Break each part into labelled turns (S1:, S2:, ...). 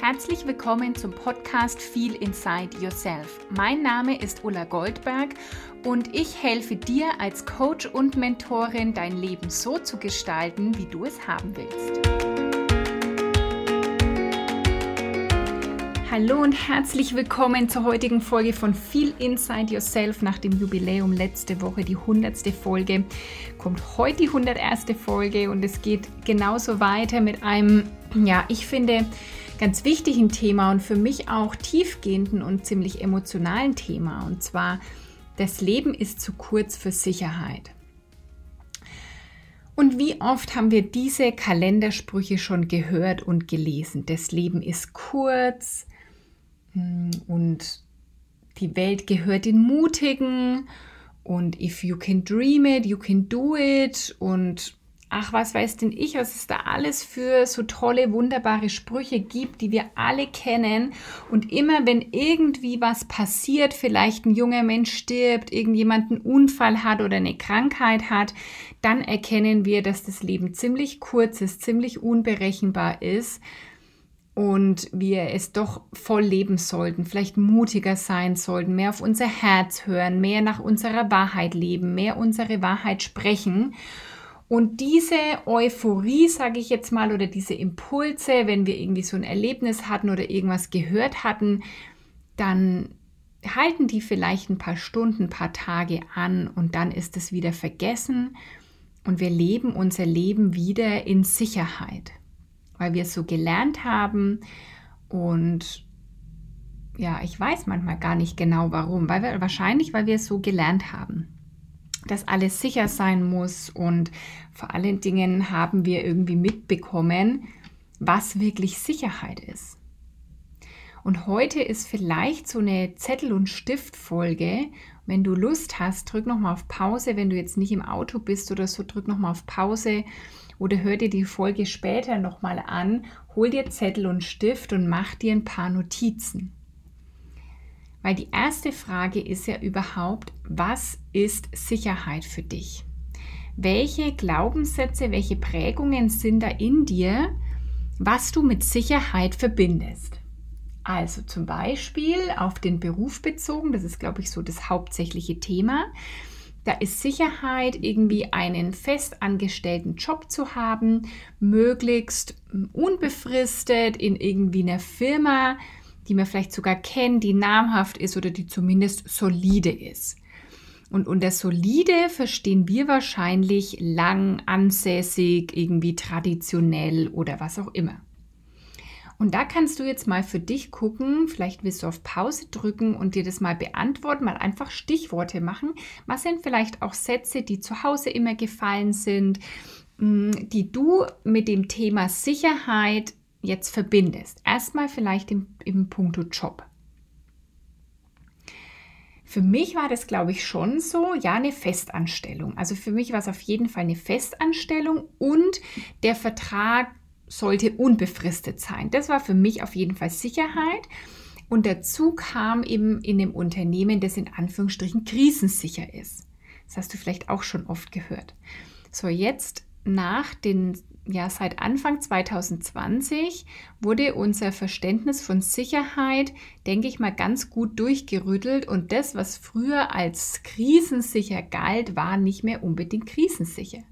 S1: Herzlich willkommen zum Podcast Feel Inside Yourself. Mein Name ist Ulla Goldberg und ich helfe dir als Coach und Mentorin, dein Leben so zu gestalten, wie du es haben willst. Hallo und herzlich willkommen zur heutigen Folge von Feel Inside Yourself nach dem Jubiläum letzte Woche, die 100. Folge. Kommt heute die 101. Folge und es geht genauso weiter mit einem, ja, ich finde, ganz wichtigen Thema und für mich auch tiefgehenden und ziemlich emotionalen Thema. Und zwar, das Leben ist zu kurz für Sicherheit. Und wie oft haben wir diese Kalendersprüche schon gehört und gelesen? Das Leben ist kurz hm, und die Welt gehört den Mutigen und if you can dream it, you can do it und ach, was weiß denn ich, was es da alles für so tolle, wunderbare Sprüche gibt, die wir alle kennen. Und immer wenn irgendwie was passiert, vielleicht ein junger Mensch stirbt, irgendjemand einen Unfall hat oder eine Krankheit hat, dann erkennen wir, dass das Leben ziemlich kurz ist, ziemlich unberechenbar ist und wir es doch voll leben sollten, vielleicht mutiger sein sollten, mehr auf unser Herz hören, mehr nach unserer Wahrheit leben, mehr unsere Wahrheit sprechen. Und diese Euphorie, sage ich jetzt mal, oder diese Impulse, wenn wir irgendwie so ein Erlebnis hatten oder irgendwas gehört hatten, dann halten die vielleicht ein paar Stunden, ein paar Tage an und dann ist es wieder vergessen. Und wir leben unser Leben wieder in Sicherheit, weil wir es so gelernt haben. Und ja, ich weiß manchmal gar nicht genau warum, weil wir wahrscheinlich, weil wir es so gelernt haben dass alles sicher sein muss und vor allen Dingen haben wir irgendwie mitbekommen, was wirklich Sicherheit ist. Und heute ist vielleicht so eine Zettel- und Stiftfolge. Wenn du Lust hast, drück nochmal auf Pause. Wenn du jetzt nicht im Auto bist oder so, drück nochmal auf Pause oder hör dir die Folge später nochmal an. Hol dir Zettel und Stift und mach dir ein paar Notizen. Weil die erste Frage ist ja überhaupt, was ist Sicherheit für dich? Welche Glaubenssätze, welche Prägungen sind da in dir, was du mit Sicherheit verbindest? Also zum Beispiel auf den Beruf bezogen, das ist, glaube ich, so das hauptsächliche Thema. Da ist Sicherheit, irgendwie einen festangestellten Job zu haben, möglichst unbefristet in irgendwie einer Firma, die man vielleicht sogar kennt, die namhaft ist oder die zumindest solide ist. Und unter solide verstehen wir wahrscheinlich lang, ansässig, irgendwie traditionell oder was auch immer. Und da kannst du jetzt mal für dich gucken, vielleicht willst du auf Pause drücken und dir das mal beantworten, mal einfach Stichworte machen. Was sind vielleicht auch Sätze, die zu Hause immer gefallen sind, mm, die du mit dem Thema Sicherheit jetzt verbindest. Erstmal vielleicht im, im Punkto Job. Für mich war das, glaube ich, schon so, ja, eine Festanstellung. Also für mich war es auf jeden Fall eine Festanstellung und der Vertrag sollte unbefristet sein. Das war für mich auf jeden Fall Sicherheit. Und dazu kam eben in dem Unternehmen, das in Anführungsstrichen krisensicher ist. Das hast du vielleicht auch schon oft gehört. So, jetzt nach den ja, seit Anfang 2020 wurde unser Verständnis von Sicherheit, denke ich mal, ganz gut durchgerüttelt und das, was früher als krisensicher galt, war nicht mehr unbedingt krisensicher.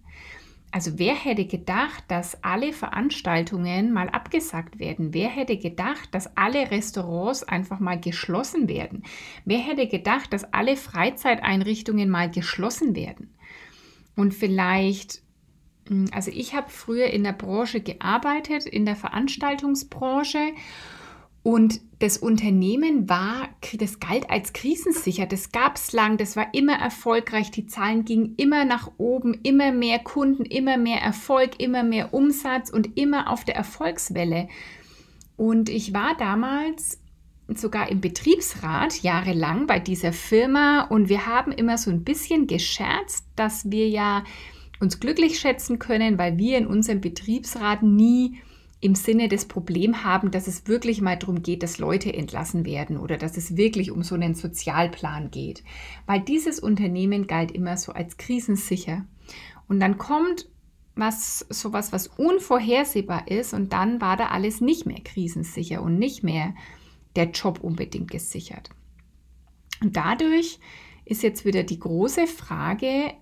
S1: Also wer hätte gedacht, dass alle Veranstaltungen mal abgesagt werden? Wer hätte gedacht, dass alle Restaurants einfach mal geschlossen werden? Wer hätte gedacht, dass alle Freizeiteinrichtungen mal geschlossen werden? Und vielleicht also ich habe früher in der Branche gearbeitet, in der Veranstaltungsbranche. Und das Unternehmen war, das galt als krisensicher, das gab es lang, das war immer erfolgreich, die Zahlen gingen immer nach oben, immer mehr Kunden, immer mehr Erfolg, immer mehr Umsatz und immer auf der Erfolgswelle. Und ich war damals sogar im Betriebsrat jahrelang bei dieser Firma und wir haben immer so ein bisschen gescherzt, dass wir ja uns glücklich schätzen können, weil wir in unserem Betriebsrat nie im Sinne des Problems haben, dass es wirklich mal darum geht, dass Leute entlassen werden oder dass es wirklich um so einen Sozialplan geht. Weil dieses Unternehmen galt immer so als krisensicher. Und dann kommt was sowas, was unvorhersehbar ist und dann war da alles nicht mehr krisensicher und nicht mehr der Job unbedingt gesichert. Und dadurch ist jetzt wieder die große Frage,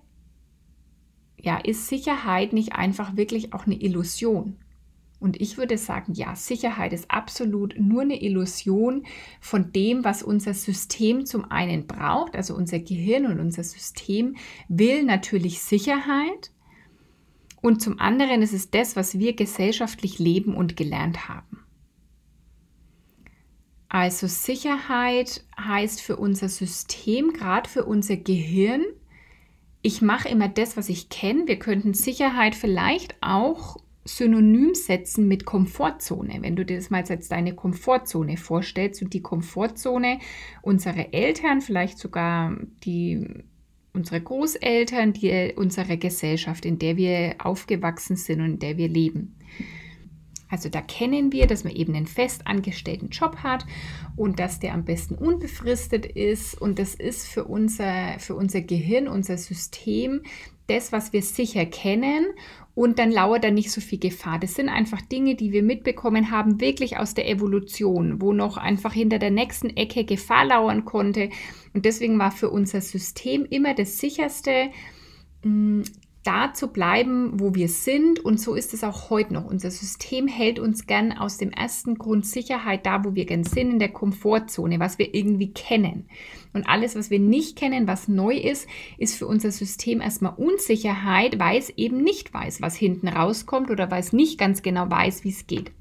S1: ja, ist Sicherheit nicht einfach wirklich auch eine Illusion? Und ich würde sagen, ja, Sicherheit ist absolut nur eine Illusion von dem, was unser System zum einen braucht. Also unser Gehirn und unser System will natürlich Sicherheit. Und zum anderen ist es das, was wir gesellschaftlich leben und gelernt haben. Also Sicherheit heißt für unser System, gerade für unser Gehirn, ich mache immer das, was ich kenne. Wir könnten Sicherheit vielleicht auch synonym setzen mit Komfortzone. Wenn du dir das mal als deine Komfortzone vorstellst und die Komfortzone unserer Eltern, vielleicht sogar die unsere Großeltern, die unsere Gesellschaft, in der wir aufgewachsen sind und in der wir leben. Also da kennen wir, dass man eben einen festangestellten Job hat und dass der am besten unbefristet ist. Und das ist für unser, für unser Gehirn, unser System, das, was wir sicher kennen. Und dann lauert da nicht so viel Gefahr. Das sind einfach Dinge, die wir mitbekommen haben, wirklich aus der Evolution, wo noch einfach hinter der nächsten Ecke Gefahr lauern konnte. Und deswegen war für unser System immer das sicherste, mm, da zu bleiben, wo wir sind. Und so ist es auch heute noch. Unser System hält uns gern aus dem ersten Grund Sicherheit da, wo wir gern sind, in der Komfortzone, was wir irgendwie kennen. Und alles, was wir nicht kennen, was neu ist, ist für unser System erstmal Unsicherheit, weil es eben nicht weiß, was hinten rauskommt oder weil es nicht ganz genau weiß, wie es geht.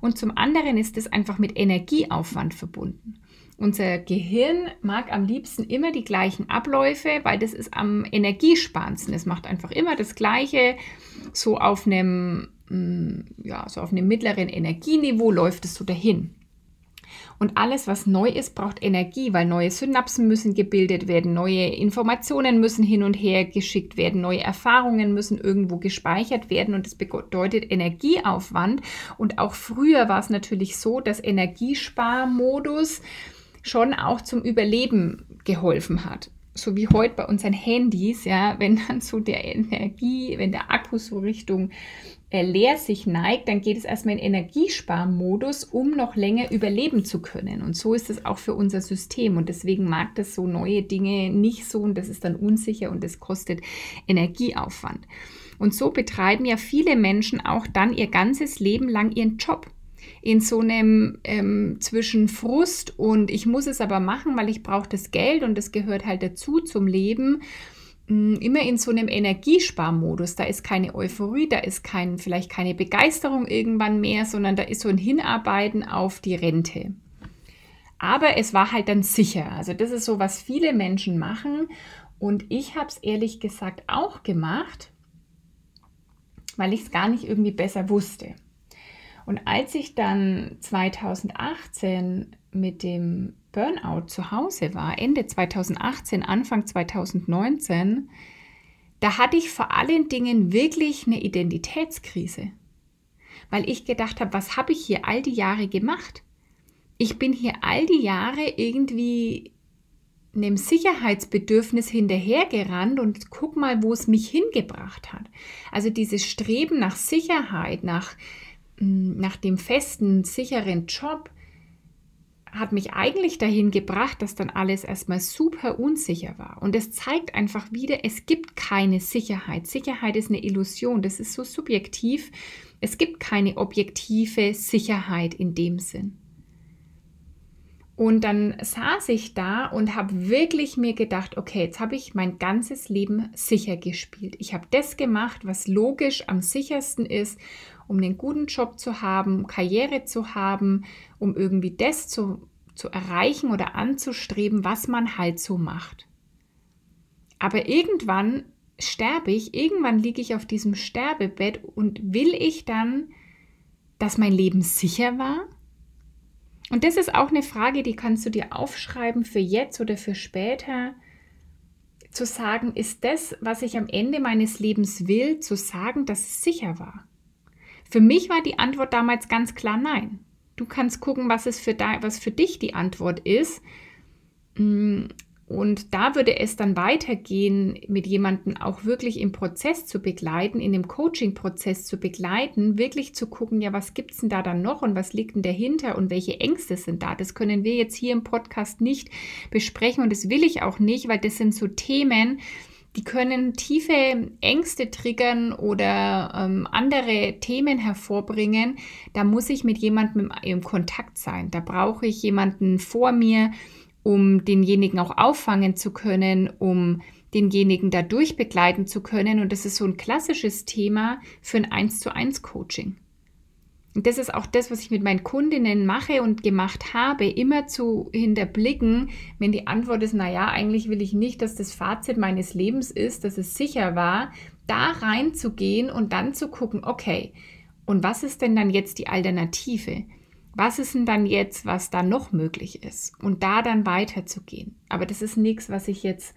S1: Und zum anderen ist es einfach mit Energieaufwand verbunden. Unser Gehirn mag am liebsten immer die gleichen Abläufe, weil das ist am energiesparendsten. Es macht einfach immer das Gleiche. So auf einem, mm, ja, so auf einem mittleren Energieniveau läuft es so dahin. Und alles, was neu ist, braucht Energie, weil neue Synapsen müssen gebildet werden, neue Informationen müssen hin und her geschickt werden, neue Erfahrungen müssen irgendwo gespeichert werden und das bedeutet Energieaufwand. Und auch früher war es natürlich so, dass Energiesparmodus schon auch zum Überleben geholfen hat. So wie heute bei unseren Handys, ja, wenn dann so der Energie, wenn der Akku so Richtung äh, leer sich neigt, dann geht es erstmal in Energiesparmodus, um noch länger überleben zu können. Und so ist es auch für unser System. Und deswegen mag das so neue Dinge nicht so und das ist dann unsicher und das kostet Energieaufwand. Und so betreiben ja viele Menschen auch dann ihr ganzes Leben lang ihren Job in so einem ähm, zwischen Frust und ich muss es aber machen, weil ich brauche das Geld und das gehört halt dazu zum Leben, mh, mm, immer in so einem Energiesparmodus. Da ist keine Euphorie, da ist kein, vielleicht keine Begeisterung irgendwann mehr, sondern da ist so ein Hinarbeiten auf die Rente. Aber es war halt dann sicher. Also das ist so, was viele Menschen machen. Und ich habe es ehrlich gesagt auch gemacht, weil ich es gar nicht irgendwie besser wusste. Und als ich dann 2018 mit dem Burnout zu Hause war, Ende 2018, Anfang 2019, da hatte ich vor allen Dingen wirklich eine Identitätskrise, weil ich gedacht habe, was habe ich hier all die Jahre gemacht? Ich bin hier all die Jahre irgendwie einem Sicherheitsbedürfnis hinterhergerannt und guck mal, wo es mich hingebracht hat. Also dieses Streben nach Sicherheit, nach nach dem festen, sicheren Job hat mich eigentlich dahin gebracht, dass dann alles erstmal super unsicher war. Und es zeigt einfach wieder, es gibt keine Sicherheit. Sicherheit ist eine Illusion, das ist so subjektiv. Es gibt keine objektive Sicherheit in dem Sinn. Und dann saß ich da und habe wirklich mir gedacht, okay, jetzt habe ich mein ganzes Leben sicher gespielt. Ich habe das gemacht, was logisch am sichersten ist um einen guten Job zu haben, Karriere zu haben, um irgendwie das zu, zu erreichen oder anzustreben, was man halt so macht. Aber irgendwann sterbe ich, irgendwann liege ich auf diesem Sterbebett und will ich dann, dass mein Leben sicher war? Und das ist auch eine Frage, die kannst du dir aufschreiben für jetzt oder für später. Zu sagen, ist das, was ich am Ende meines Lebens will, zu sagen, dass es sicher war? Für mich war die Antwort damals ganz klar nein. Du kannst gucken, was, es für, was für dich die Antwort ist. Mm, Und da würde es dann weitergehen, mit jemandem auch wirklich im Prozess zu begleiten, in dem Coaching-Prozess zu begleiten, wirklich zu gucken, ja, was gibt es denn da dann noch und was liegt denn dahinter und welche Ängste sind da. Das können wir jetzt hier im Podcast nicht besprechen und das will ich auch nicht, weil das sind so Themen, die können tiefe Ängste triggern oder ähm, andere Themen hervorbringen. Da muss ich mit jemandem im Kontakt sein. Da brauche ich jemanden vor mir, um denjenigen auch auffangen zu können, um denjenigen dadurch begleiten zu können. Und das ist so ein klassisches Thema für ein 1 zu 1 Coaching. Und das ist auch das, was ich mit meinen Kundinnen mache und gemacht habe, immer zu hinterblicken, wenn die Antwort ist, naja, eigentlich will ich nicht, dass das Fazit meines Lebens ist, dass es sicher war, da reinzugehen und dann zu gucken, okay, und was ist denn dann jetzt die Alternative? was ist denn dann jetzt, was da noch möglich ist? Und da dann weiterzugehen. Aber das ist nichts, was ich jetzt,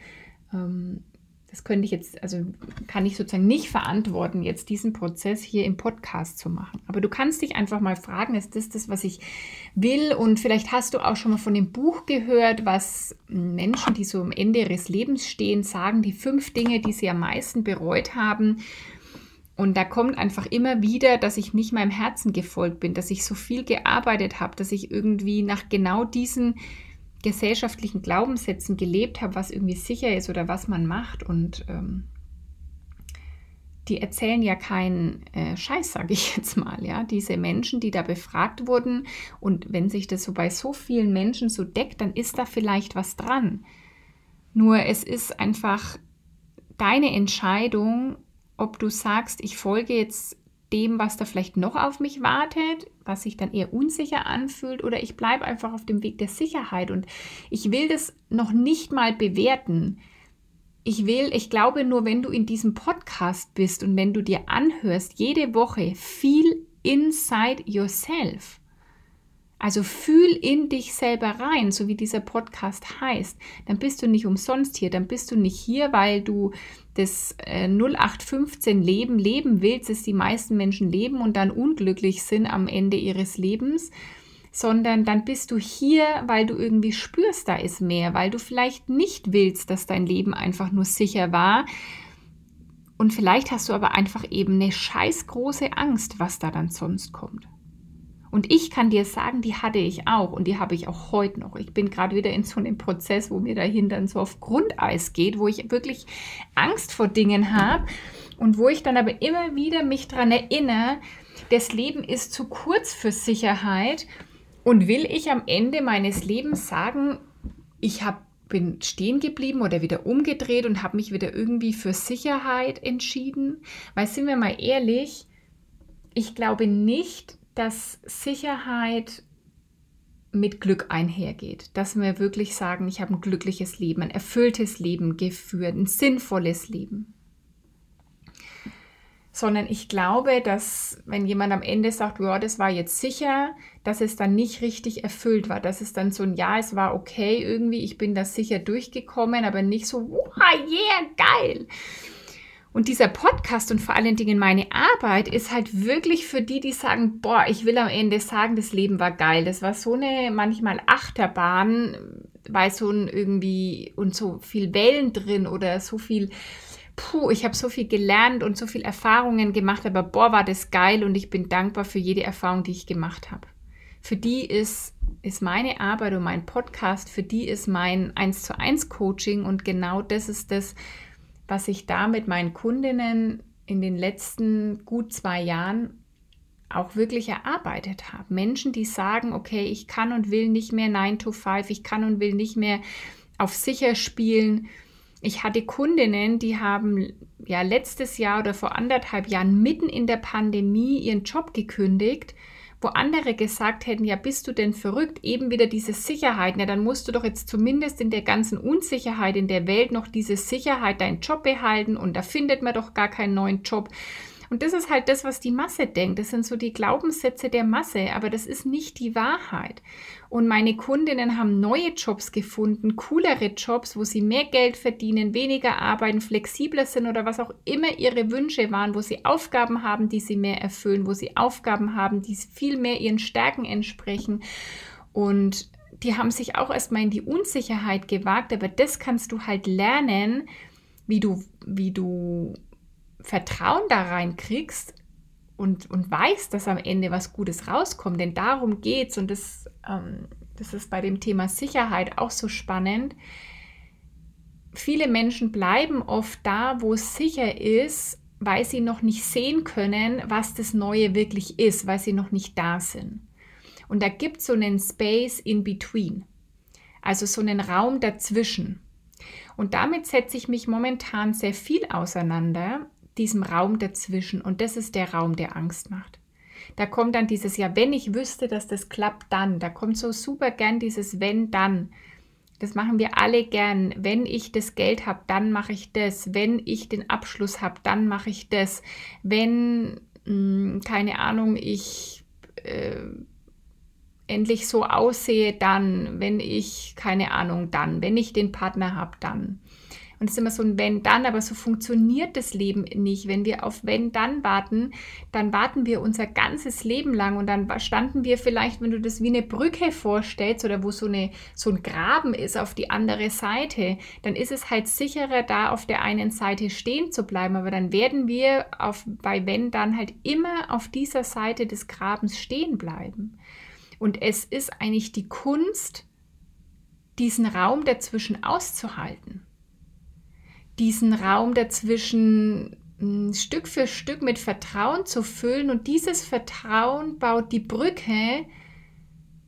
S1: ähm, das könnte ich jetzt, also kann ich sozusagen nicht verantworten, jetzt diesen Prozess hier im Podcast zu machen. Aber du kannst dich einfach mal fragen, ist das das, was ich will? Und vielleicht hast du auch schon mal von dem Buch gehört, was Menschen, die so am Ende ihres Lebens stehen, sagen, die fünf Dinge, die sie am meisten bereut haben. Und da kommt einfach immer wieder, dass ich nicht meinem Herzen gefolgt bin, dass ich so viel gearbeitet habe, dass ich irgendwie nach genau diesen gesellschaftlichen Glaubenssätzen gelebt habe, was irgendwie sicher ist oder was man macht. Und ähm, die erzählen ja keinen äh, Scheiß, sage ich jetzt mal, ja. Diese Menschen, die da befragt wurden und wenn sich das so bei so vielen Menschen so deckt, dann ist da vielleicht was dran. Nur es ist einfach deine Entscheidung, ob du sagst, ich folge jetzt dem, was da vielleicht noch auf mich wartet, was sich dann eher unsicher anfühlt, oder ich bleibe einfach auf dem Weg der Sicherheit. Und ich will das noch nicht mal bewerten. Ich will, ich glaube nur, wenn du in diesem Podcast bist und wenn du dir anhörst, jede Woche viel inside yourself, also fühl in dich selber rein, so wie dieser Podcast heißt. Dann bist du nicht umsonst hier. Dann bist du nicht hier, weil du das äh, 0815 Leben leben willst, das die meisten Menschen leben und dann unglücklich sind am Ende ihres Lebens, sondern dann bist du hier, weil du irgendwie spürst, da ist mehr, weil du vielleicht nicht willst, dass dein Leben einfach nur sicher war. Und vielleicht hast du aber einfach eben eine scheiß große Angst, was da dann sonst kommt. Und ich kann dir sagen, die hatte ich auch und die habe ich auch heute noch. Ich bin gerade wieder in so einem Prozess, wo mir dahinter so auf Grundeis geht, wo ich wirklich Angst vor Dingen habe und wo ich dann aber immer wieder mich daran erinnere, das Leben ist zu kurz für Sicherheit und will ich am Ende meines Lebens sagen, ich habe bin stehen geblieben oder wieder umgedreht und habe mich wieder irgendwie für Sicherheit entschieden. Weil sind wir mal ehrlich, ich glaube nicht, dass Sicherheit mit Glück einhergeht, dass wir wirklich sagen, ich habe ein glückliches Leben, ein erfülltes Leben geführt, ein sinnvolles Leben. Sondern ich glaube, dass wenn jemand am Ende sagt, ja, das war jetzt sicher, dass es dann nicht richtig erfüllt war, dass es dann so ein Ja, es war okay irgendwie, ich bin da sicher durchgekommen, aber nicht so, wow, yeah, geil. Und dieser Podcast und vor allen Dingen meine Arbeit ist halt wirklich für die, die sagen, boah, ich will am Ende sagen, das Leben war geil. Das war so eine manchmal Achterbahn, weil so ein irgendwie und so viel Wellen drin oder so viel, puh, ich habe so viel gelernt und so viel Erfahrungen gemacht, aber boah, war das geil und ich bin dankbar für jede Erfahrung, die ich gemacht habe. Für die ist, ist meine Arbeit und mein Podcast, für die ist mein 1 zu 1 Coaching und genau das ist das, was ich da mit meinen Kundinnen in den letzten gut zwei Jahren auch wirklich erarbeitet habe. Menschen, die sagen, okay, ich kann und will nicht mehr 9 to 5, ich kann und will nicht mehr auf sicher spielen. Ich hatte Kundinnen, die haben ja letztes Jahr oder vor anderthalb Jahren mitten in der Pandemie ihren Job gekündigt wo andere gesagt hätten, ja, bist du denn verrückt? Eben wieder diese Sicherheit. Ja, dann musst du doch jetzt zumindest in der ganzen Unsicherheit in der Welt noch diese Sicherheit, deinen Job behalten und da findet man doch gar keinen neuen Job. Und das ist halt das, was die Masse denkt. Das sind so die Glaubenssätze der Masse, aber das ist nicht die Wahrheit. Und meine Kundinnen haben neue Jobs gefunden, coolere Jobs, wo sie mehr Geld verdienen, weniger arbeiten, flexibler sind oder was auch immer ihre Wünsche waren, wo sie Aufgaben haben, die sie mehr erfüllen, wo sie Aufgaben haben, die viel mehr ihren Stärken entsprechen. Und die haben sich auch erstmal in die Unsicherheit gewagt, aber das kannst du halt lernen, wie du, wie du Vertrauen da rein kriegst und, und weißt, dass am Ende was Gutes rauskommt. Denn darum geht es und das, ähm, das ist bei dem Thema Sicherheit auch so spannend. Viele Menschen bleiben oft da, wo es sicher ist, weil sie noch nicht sehen können, was das Neue wirklich ist, weil sie noch nicht da sind. Und da gibt es so einen Space in between, also so einen Raum dazwischen. Und damit setze ich mich momentan sehr viel auseinander, diesem Raum dazwischen. Und das ist der Raum, der Angst macht. Da kommt dann dieses, ja, wenn ich wüsste, dass das klappt, dann. Da kommt so super gern dieses wenn, dann. Das machen wir alle gern. Wenn ich das Geld habe, dann mache ich das. Wenn ich den Abschluss habe, dann mache ich das. Wenn, mh, hm, keine Ahnung, ich äh, endlich so aussehe, dann. Wenn ich, keine Ahnung, dann. Wenn ich den Partner habe, dann. Und es ist immer so ein Wenn-Dann, aber so funktioniert das Leben nicht. Wenn wir auf Wenn-Dann warten, dann warten wir unser ganzes Leben lang und dann standen wir vielleicht, wenn du das wie eine Brücke vorstellst oder wo so, eine, so ein Graben ist auf die andere Seite, dann ist es halt sicherer, da auf der einen Seite stehen zu bleiben. Aber dann werden wir auf, bei Wenn-Dann halt immer auf dieser Seite des Grabens stehen bleiben. Und es ist eigentlich die Kunst, diesen Raum dazwischen auszuhalten diesen Raum dazwischen hm, Stück für Stück mit Vertrauen zu füllen. Und dieses Vertrauen baut die Brücke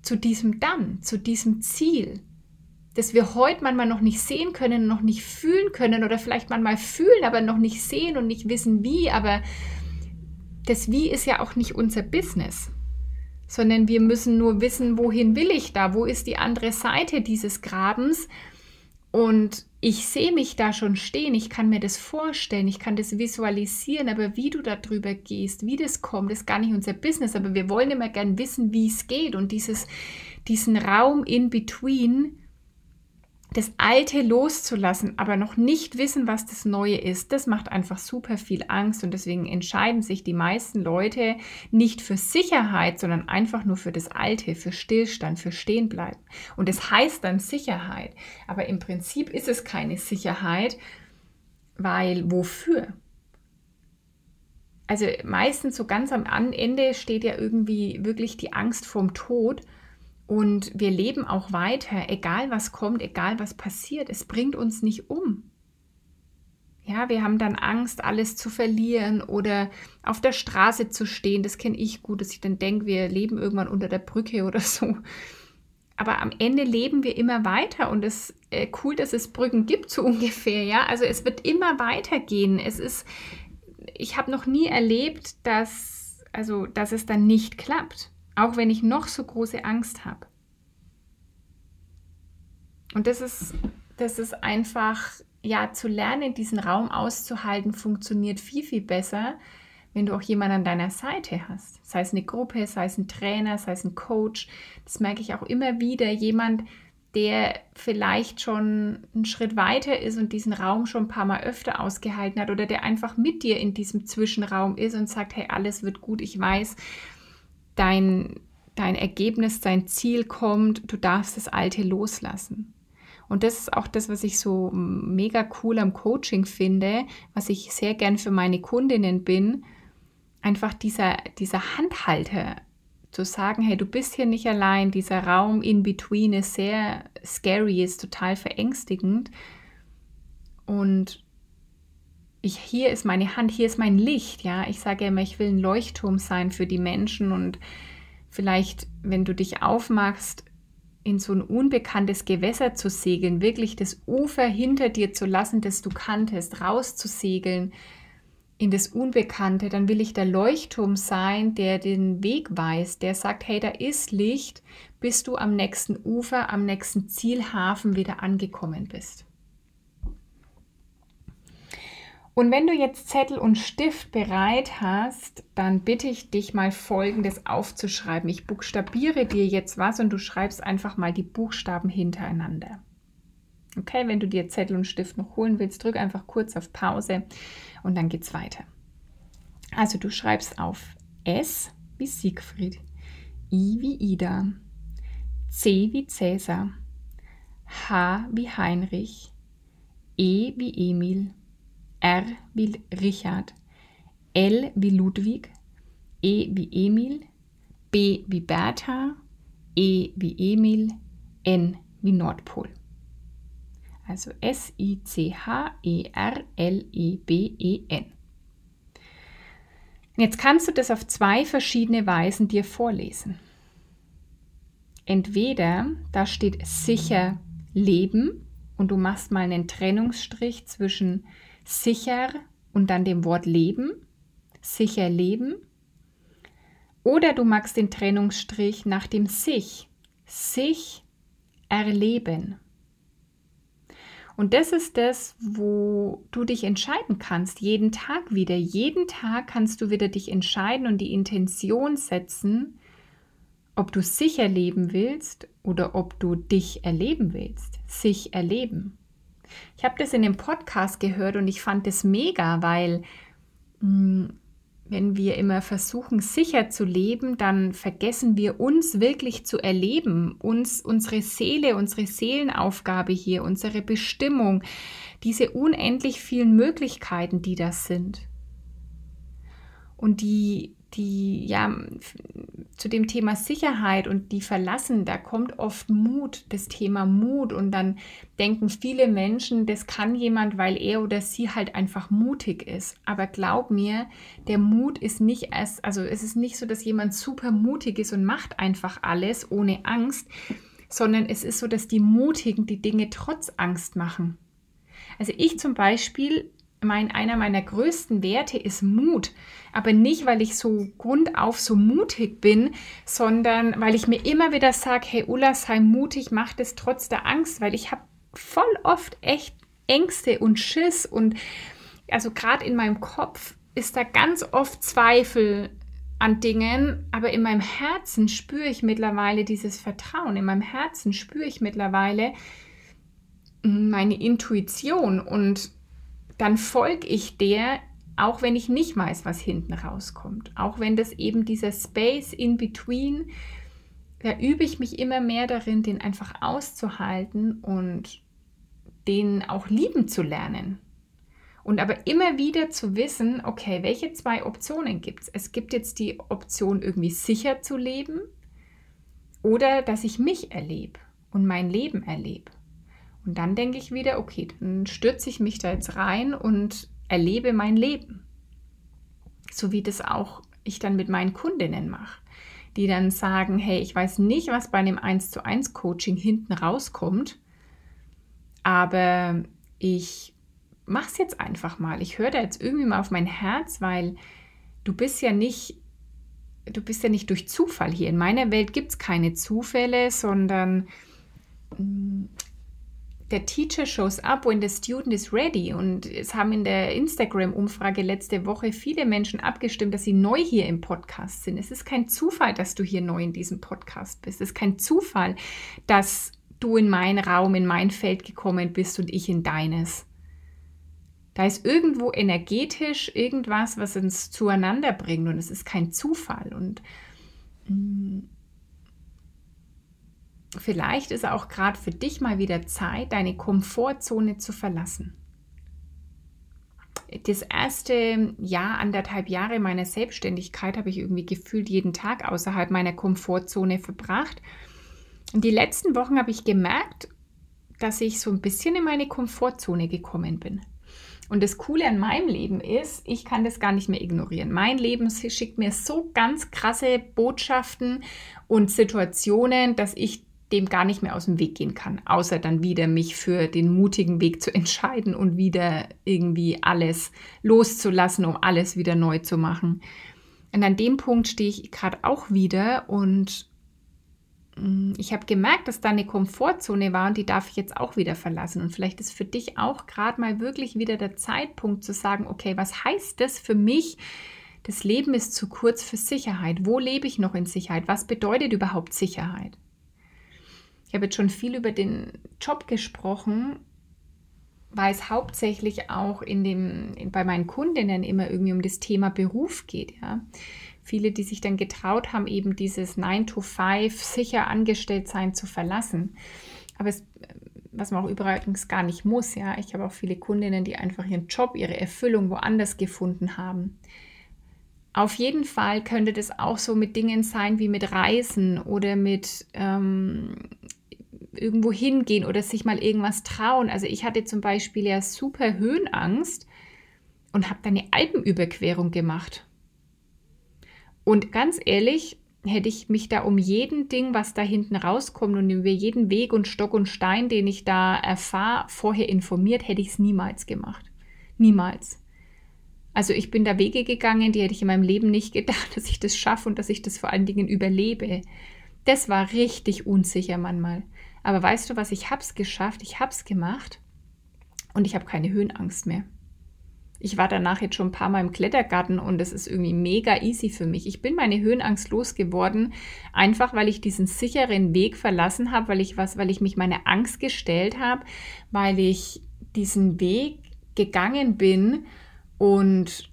S1: zu diesem Dann, zu diesem Ziel, das wir heute manchmal noch nicht sehen können, noch nicht fühlen können oder vielleicht manchmal fühlen, aber noch nicht sehen und nicht wissen wie, aber das Wie ist ja auch nicht unser Business, sondern wir müssen nur wissen, wohin will ich da, wo ist die andere Seite dieses Grabens? Und ich sehe mich da schon stehen, ich kann mir das vorstellen, ich kann das visualisieren, aber wie du da drüber gehst, wie das kommt, ist gar nicht unser Business, aber wir wollen immer gern wissen, wie es geht und dieses, diesen Raum in between, das Alte loszulassen, aber noch nicht wissen, was das Neue ist, das macht einfach super viel Angst und deswegen entscheiden sich die meisten Leute nicht für Sicherheit, sondern einfach nur für das Alte, für Stillstand, für Stehenbleiben. Und das heißt dann Sicherheit, aber im Prinzip ist es keine Sicherheit, weil wofür? Also meistens so ganz am Ende steht ja irgendwie wirklich die Angst vorm Tod und wir leben auch weiter, egal was kommt, egal was passiert. Es bringt uns nicht um. Ja, wir haben dann Angst, alles zu verlieren oder auf der Straße zu stehen. Das kenne ich gut, dass ich dann denke, wir leben irgendwann unter der Brücke oder so. Aber am Ende leben wir immer weiter und es ist äh, cool, dass es Brücken gibt, so ungefähr. Ja, also es wird immer weitergehen. Es ist, ich habe noch nie erlebt, dass, also, dass es dann nicht klappt. Auch wenn ich noch so große Angst habe. Und das ist, das ist einfach, ja, zu lernen, diesen Raum auszuhalten, funktioniert viel, viel besser, wenn du auch jemanden an deiner Seite hast. Sei es eine Gruppe, sei es ein Trainer, sei es ein Coach. Das merke ich auch immer wieder. Jemand, der vielleicht schon einen Schritt weiter ist und diesen Raum schon ein paar Mal öfter ausgehalten hat oder der einfach mit dir in diesem Zwischenraum ist und sagt, hey, alles wird gut, ich weiß, dein, dein Ergebnis, dein Ziel kommt, du darfst das Alte loslassen. Und das ist auch das, was ich so mega cool am Coaching finde, was ich sehr gern für meine Kundinnen bin. Einfach dieser, dieser Handhalter zu sagen, hey, du bist hier nicht allein, dieser Raum in between ist sehr scary, ist total verängstigend. Und ich, hier ist meine Hand, hier ist mein Licht, ja. Ich sage immer, ich will ein Leuchtturm sein für die Menschen und vielleicht, wenn du dich aufmachst, in so ein unbekanntes Gewässer zu segeln, wirklich das Ufer hinter dir zu lassen, das du kanntest, rauszusegeln in das Unbekannte, dann will ich der Leuchtturm sein, der den Weg weist, der sagt, hey, da ist Licht, bis du am nächsten Ufer, am nächsten Zielhafen wieder angekommen bist. Und wenn du jetzt Zettel und Stift bereit hast, dann bitte ich dich mal Folgendes aufzuschreiben. Ich buchstabiere dir jetzt was und du schreibst einfach mal die Buchstaben hintereinander. Okay, wenn du dir Zettel und Stift noch holen willst, drück einfach kurz auf Pause und dann geht's weiter. Also du schreibst auf S wie Siegfried, I wie Ida, C wie Cäsar, H wie Heinrich, E wie Emil, R wie Richard, L wie Ludwig, E wie Emil, B wie Bertha, E wie Emil, N wie Nordpol. Also S-I-C-H-E-R-L-E-B-E-N. Jetzt kannst du das auf zwei verschiedene Weisen dir vorlesen. Entweder da steht sicher leben und du machst mal einen Trennungsstrich zwischen sicher und dann dem Wort leben, sicher leben. Oder du machst den Trennungsstrich nach dem sich, sich erleben. Und das ist das, wo du dich entscheiden kannst, jeden Tag wieder. Jeden Tag kannst du wieder dich entscheiden und die Intention setzen, ob du sicher leben willst oder ob du dich erleben willst. Sich erleben. Ich habe das in dem Podcast gehört und ich fand das mega, weil mh, hm, wenn wir immer versuchen, sicher zu leben, dann vergessen wir uns wirklich zu erleben, uns, unsere Seele, unsere Seelenaufgabe hier, unsere Bestimmung, diese unendlich vielen Möglichkeiten, die das sind. Und die, die, ja, zu dem Thema Sicherheit und die verlassen, da kommt oft Mut, das Thema Mut. Und dann denken viele Menschen, das kann jemand, weil er oder sie halt einfach mutig ist. Aber glaub mir, der Mut ist nicht erst, also es ist nicht so, dass jemand super mutig ist und macht einfach alles ohne Angst, sondern es ist so, dass die Mutigen die Dinge trotz Angst machen. Also ich zum Beispiel mein, einer meiner größten Werte ist Mut. Aber nicht, weil ich so grundauf so mutig bin, sondern weil ich mir immer wieder sage, hey Ulla, sei mutig, mach das trotz der Angst, weil ich habe voll oft echt Ängste und Schiss und also gerade in meinem Kopf ist da ganz oft Zweifel an Dingen, aber in meinem Herzen spüre ich mittlerweile dieses Vertrauen. In meinem Herzen spüre ich mittlerweile meine Intuition und dann folge ich der, auch wenn ich nicht weiß, was hinten rauskommt. Auch wenn das eben dieser Space in between, da übe ich mich immer mehr darin, den einfach auszuhalten und den auch lieben zu lernen. Und aber immer wieder zu wissen, okay, welche zwei Optionen gibt es? Es gibt jetzt die Option, irgendwie sicher zu leben oder dass ich mich erlebe und mein Leben erlebe. Und dann denke ich wieder, okay, dann stürze ich mich da jetzt rein und erlebe mein Leben. So wie das auch ich dann mit meinen Kundinnen mache, die dann sagen, hey, ich weiß nicht, was bei einem 1 zu 1 Coaching hinten rauskommt, aber ich mache es jetzt einfach mal. Ich höre da jetzt irgendwie mal auf mein Herz, weil du bist ja nicht, du bist ja nicht durch Zufall hier. In meiner Welt gibt es keine Zufälle, sondern der Teacher shows up when the student is ready. Und es haben in der Instagram-Umfrage letzte Woche viele Menschen abgestimmt, dass sie neu hier im Podcast sind. Es ist kein Zufall, dass du hier neu in diesem Podcast bist. Es ist kein Zufall, dass du in meinen Raum, in mein Feld gekommen bist und ich in deines. Da ist irgendwo energetisch irgendwas, was uns zueinander bringt und es ist kein Zufall. Und mm, vielleicht ist auch gerade für dich mal wieder Zeit, deine Komfortzone zu verlassen. Das erste Jahr, anderthalb Jahre meiner Selbstständigkeit habe ich irgendwie gefühlt jeden Tag außerhalb meiner Komfortzone verbracht. Und die letzten Wochen habe ich gemerkt, dass ich so ein bisschen in meine Komfortzone gekommen bin. Und das Coole an meinem Leben ist, ich kann das gar nicht mehr ignorieren. Mein Leben schickt mir so ganz krasse Botschaften und Situationen, dass ich dem gar nicht mehr aus dem Weg gehen kann, außer dann wieder mich für den mutigen Weg zu entscheiden und wieder irgendwie alles loszulassen, um alles wieder neu zu machen. Und an dem Punkt stehe ich gerade auch wieder und mm, ich habe gemerkt, dass da eine Komfortzone war und die darf ich jetzt auch wieder verlassen. Und vielleicht ist für dich auch gerade mal wirklich wieder der Zeitpunkt zu sagen, okay, was heißt das für mich? Das Leben ist zu kurz für Sicherheit. Wo lebe ich noch in Sicherheit? Was bedeutet überhaupt Sicherheit? Ich habe jetzt schon viel über den Job gesprochen, weil es hauptsächlich auch in dem, in, bei meinen Kundinnen immer irgendwie um das Thema Beruf geht. Ja. Viele, die sich dann getraut haben, eben dieses 9 to 5 sicher angestellt sein zu verlassen. Aber es, was man auch übrigens gar nicht muss, ja. Ich habe auch viele Kundinnen, die einfach ihren Job, ihre Erfüllung woanders gefunden haben. Auf jeden Fall könnte das auch so mit Dingen sein wie mit Reisen oder mit ähm, irgendwo hingehen oder sich mal irgendwas trauen. Also ich hatte zum Beispiel ja super Höhenangst und habe dann eine Alpenüberquerung gemacht. Und ganz ehrlich, hätte ich mich da um jeden Ding, was da hinten rauskommt und über jeden Weg und Stock und Stein, den ich da erfahre, vorher informiert, hätte ich es niemals gemacht. Niemals. Also ich bin da Wege gegangen, die hätte ich in meinem Leben nicht gedacht, dass ich das schaffe und dass ich das vor allen Dingen überlebe. Das war richtig unsicher manchmal. Aber weißt du was, ich hab's geschafft, ich hab's gemacht und ich habe keine Höhenangst mehr. Ich war danach jetzt schon ein paar Mal im Klettergarten und es ist irgendwie mega easy für mich. Ich bin meine Höhenangst losgeworden, einfach weil ich diesen sicheren Weg verlassen habe, weil ich was, weil ich mich meine Angst gestellt habe, weil ich diesen Weg gegangen bin und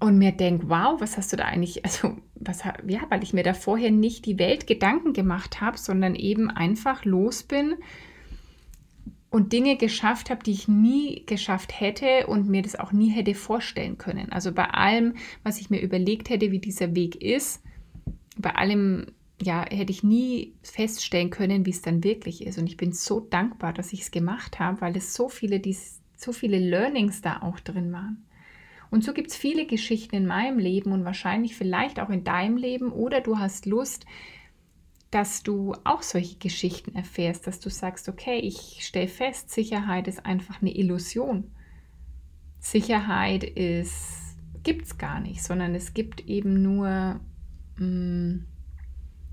S1: und mir denke, wow, was hast du da eigentlich, also was, ja, weil ich mir da vorher nicht die Welt Gedanken gemacht habe, sondern eben einfach los bin und Dinge geschafft habe, die ich nie geschafft hätte und mir das auch nie hätte vorstellen können. Also bei allem, was ich mir überlegt hätte, wie dieser Weg ist, bei allem, ja, hätte ich nie feststellen können, wie es dann wirklich ist. Und ich bin so dankbar, dass ich es gemacht habe, weil es so viele, die, so viele Learnings da auch drin waren. Und so gibt es viele Geschichten in meinem Leben und wahrscheinlich vielleicht auch in deinem Leben oder du hast Lust, dass du auch solche Geschichten erfährst, dass du sagst, okay, ich stelle fest, Sicherheit ist einfach eine Illusion. Sicherheit ist, gibt es gar nicht, sondern es gibt eben nur mh, mm,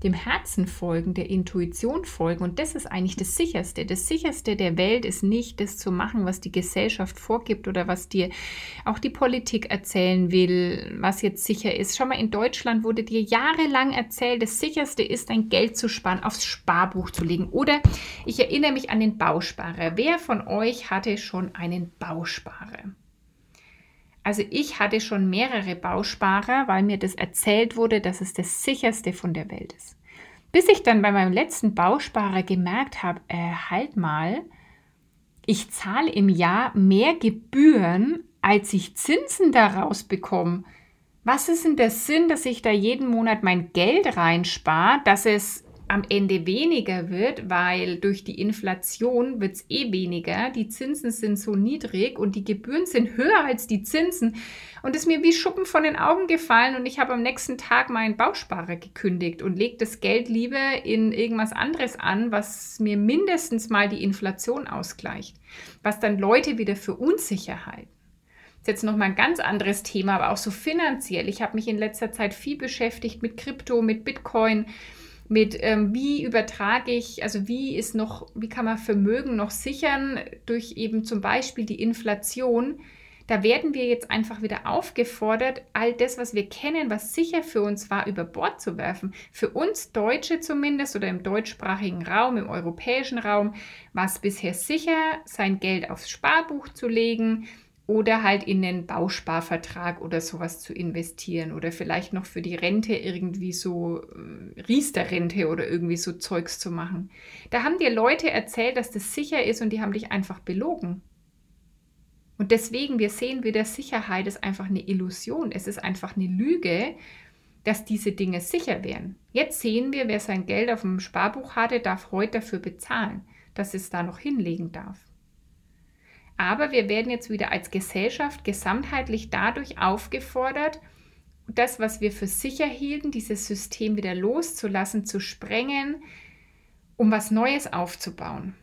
S1: dem Herzen folgen, der Intuition folgen. Und das ist eigentlich das Sicherste. Das Sicherste der Welt ist nicht, das zu machen, was die Gesellschaft vorgibt oder was dir auch die Politik erzählen will, was jetzt sicher ist. Schau mal, in Deutschland wurde dir jahrelang erzählt, das Sicherste ist, dein Geld zu sparen, aufs Sparbuch zu legen. Oder ich erinnere mich an den Bausparer. Wer von euch hatte schon einen Bausparer? Also ich hatte schon mehrere Bausparer, weil mir das erzählt wurde, dass es das sicherste von der Welt ist. Bis ich dann bei meinem letzten Bausparer gemerkt habe, äh, halt mal, ich zahle im Jahr mehr Gebühren, als ich Zinsen daraus bekomme. Was ist denn der Sinn, dass ich da jeden Monat mein Geld reinspare, dass es am Ende weniger wird, weil durch die Inflation wird es eh weniger. Die Zinsen sind so niedrig und die Gebühren sind höher als die Zinsen. Und es ist mir wie Schuppen von den Augen gefallen und ich habe am nächsten Tag meinen Bausparer gekündigt und lege das Geld lieber in irgendwas anderes an, was mir mindestens mal die Inflation ausgleicht. Was dann Leute wieder für Unsicherheit ist jetzt nochmal ein ganz anderes Thema, aber auch so finanziell. Ich habe mich in letzter Zeit viel beschäftigt mit Krypto, mit Bitcoin, mit ähm, wie übertrage ich, also wie ist noch, wie kann man Vermögen noch sichern durch eben zum Beispiel die Inflation. Da werden wir jetzt einfach wieder aufgefordert, all das, was wir kennen, was sicher für uns war, über Bord zu werfen. Für uns Deutsche zumindest oder im deutschsprachigen Raum, im europäischen Raum, war es bisher sicher, sein Geld aufs Sparbuch zu legen, oder halt in den Bausparvertrag oder sowas zu investieren oder vielleicht noch für die Rente irgendwie so äh, Riester-Rente oder irgendwie so Zeugs zu machen. Da haben dir Leute erzählt, dass das sicher ist und die haben dich einfach belogen. Und deswegen, wir sehen wieder, Sicherheit ist einfach eine Illusion. Es ist einfach eine Lüge, dass diese Dinge sicher wären. Jetzt sehen wir, wer sein Geld auf dem Sparbuch hatte, darf heute dafür bezahlen, dass es da noch hinlegen darf. Aber wir werden jetzt wieder als Gesellschaft gesamtheitlich dadurch aufgefordert, das, was wir für sicher hielten, dieses System wieder loszulassen, zu sprengen, um was Neues aufzubauen.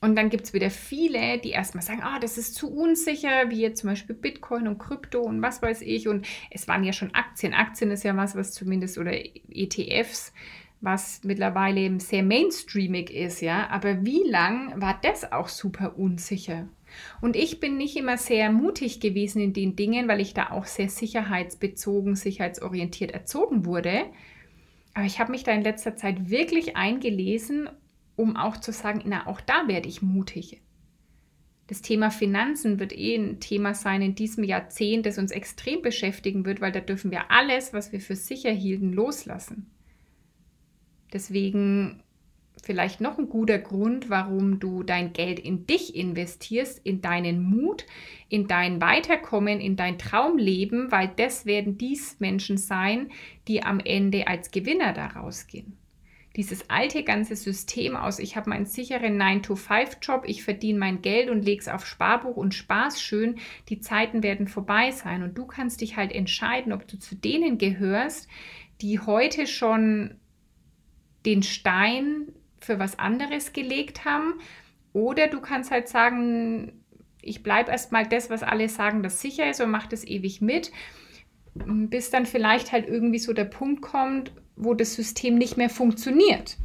S1: Und dann gibt es wieder viele, die erstmal sagen, ah, das ist zu unsicher, wie jetzt zum Beispiel Bitcoin und Krypto und was weiß ich. Und es waren ja schon Aktien. Aktien ist ja was, was zumindest, oder ETFs, was mittlerweile sehr mainstreamig ist, ja. Aber wie lang war das auch super unsicher? Und ich bin nicht immer sehr mutig gewesen in den Dingen, weil ich da auch sehr sicherheitsbezogen, sicherheitsorientiert erzogen wurde. Aber ich habe mich da in letzter Zeit wirklich eingelesen, um auch zu sagen, na, auch da werde ich mutig. Das Thema Finanzen wird eh ein Thema sein in diesem Jahrzehnt, das uns extrem beschäftigen wird, weil da dürfen wir alles, was wir für sicher hielten, loslassen. Deswegen vielleicht noch ein guter Grund, warum du dein Geld in dich investierst, in deinen Mut, in dein Weiterkommen, in dein Traumleben, weil das werden dies Menschen sein, die am Ende als Gewinner daraus gehen. Dieses alte ganze System aus, ich habe meinen sicheren 9-to-5-Job, ich verdiene mein Geld und lege es auf Sparbuch und Spaß schön, die Zeiten werden vorbei sein. Und du kannst dich halt entscheiden, ob du zu denen gehörst, die heute schon den Stein für was anderes gelegt haben. Oder du kannst halt sagen, ich bleibe erstmal das, was alle sagen, das sicher ist und mache das ewig mit, bis dann vielleicht halt irgendwie so der Punkt kommt, wo das System nicht mehr funktioniert.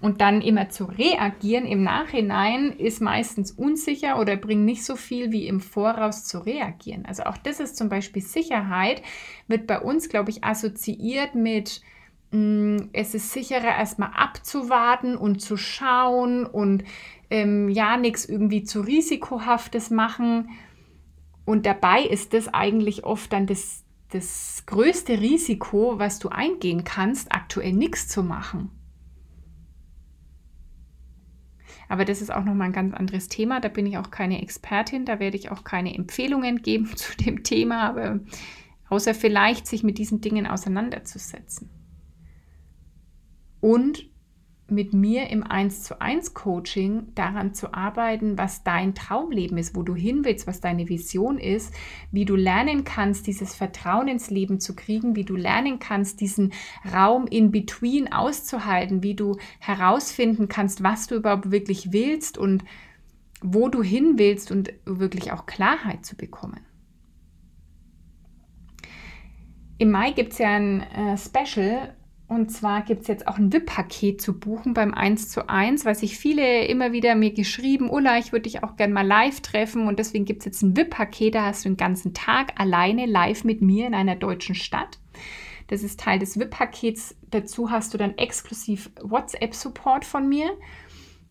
S1: Und dann immer zu reagieren im Nachhinein ist meistens unsicher oder bringt nicht so viel wie im Voraus zu reagieren. Also auch das ist zum Beispiel Sicherheit, wird bei uns, glaube ich, assoziiert mit, es ist sicherer, erstmal abzuwarten und zu schauen und ähm, ja, nichts irgendwie zu risikohaftes machen. Und dabei ist das eigentlich oft dann das, das größte Risiko, was du eingehen kannst, aktuell nichts zu machen. Aber das ist auch nochmal ein ganz anderes Thema. Da bin ich auch keine Expertin. Da werde ich auch keine Empfehlungen geben zu dem Thema, aber außer vielleicht sich mit diesen Dingen auseinanderzusetzen und mit mir im 1 zu 1 Coaching daran zu arbeiten, was dein Traumleben ist, wo du hin willst, was deine Vision ist, wie du lernen kannst, dieses Vertrauen ins Leben zu kriegen, wie du lernen kannst, diesen Raum in between auszuhalten, wie du herausfinden kannst, was du überhaupt wirklich willst und wo du hin willst und wirklich auch Klarheit zu bekommen. Im Mai gibt es ja ein äh, Special und zwar gibt es jetzt auch ein VIP-Paket zu buchen beim 1 zu 1, weil sich viele immer wieder mir geschrieben, Ulla, ich würde dich auch gerne mal live treffen. Und deswegen gibt es jetzt ein VIP-Paket, da hast du den ganzen Tag alleine live mit mir in einer deutschen Stadt. Das ist Teil des VIP-Pakets. Dazu hast du dann exklusiv WhatsApp-Support von mir.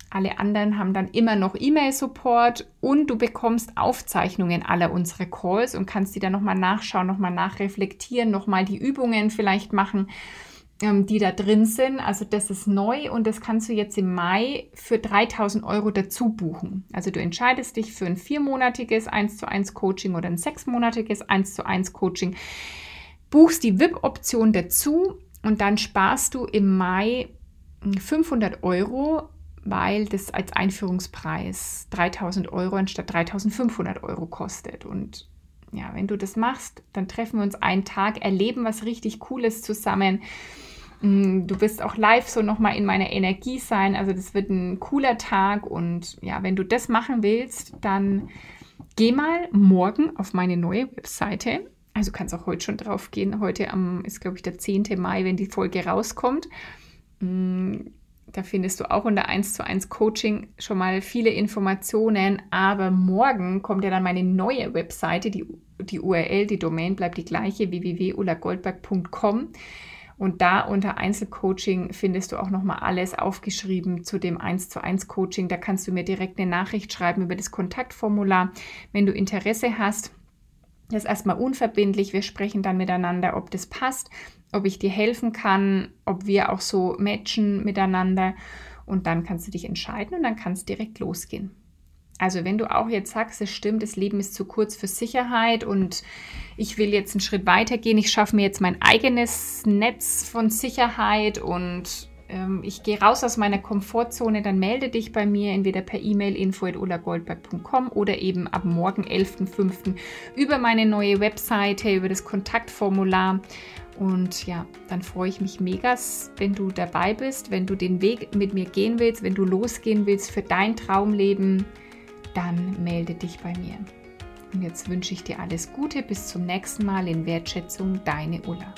S1: Alle anderen haben dann immer noch E-Mail-Support und du bekommst Aufzeichnungen aller unserer Calls und kannst die dann nochmal nachschauen, nochmal nachreflektieren, nochmal die Übungen vielleicht machen ähm, die da drin sind. Also das ist neu und das kannst du jetzt im Mai für 3000 Euro dazu buchen. Also du entscheidest dich für ein viermonatiges 1 zu 1 Coaching oder ein sechsmonatiges 1 zu 1 Coaching, buchst die VIP-Option dazu und dann sparst du im Mai 500 Euro, weil das als Einführungspreis 3000 Euro anstatt 3500 Euro kostet. Und ja, wenn du das machst, dann treffen wir uns einen Tag, erleben was richtig Cooles zusammen. Mm, du wirst auch live so nochmal in meiner Energie sein. Also das wird ein cooler Tag. Und ja, wenn du das machen willst, dann geh mal morgen auf meine neue Webseite. Also kannst auch heute schon drauf gehen. Heute am, ist glaube ich der 10. Mai, wenn die Folge rauskommt. Mm, da findest du auch unter 1 zu 1 Coaching schon mal viele Informationen. Aber morgen kommt ja dann meine neue Webseite. Die, die URL, die Domain bleibt die gleiche, www.ulagoldberg.com. Und da unter Einzelcoaching findest du auch nochmal alles aufgeschrieben zu dem 1 zu 1 Coaching. Da kannst du mir direkt eine Nachricht schreiben über das Kontaktformular, wenn du Interesse hast. Das ist erstmal unverbindlich. Wir sprechen dann miteinander, ob das passt, ob ich dir helfen kann, ob wir auch so matchen miteinander. Und dann kannst du dich entscheiden und dann kann es direkt losgehen. Also wenn du auch jetzt sagst, es stimmt, das Leben ist zu kurz für Sicherheit und ich will jetzt einen Schritt weiter gehen, ich schaffe mir jetzt mein eigenes Netz von Sicherheit und ähm, ich gehe raus aus meiner Komfortzone, dann melde dich bei mir entweder per E-Mail info.ulagoldberg.com oder eben ab morgen 11.05. über meine neue Webseite, über das Kontaktformular. Und ja, dann freue ich mich mega, wenn du dabei bist, wenn du den Weg mit mir gehen willst, wenn du losgehen willst für dein Traumleben dann melde dich bei mir. Und jetzt wünsche ich dir alles Gute. Bis zum nächsten Mal in Wertschätzung, deine Ulla.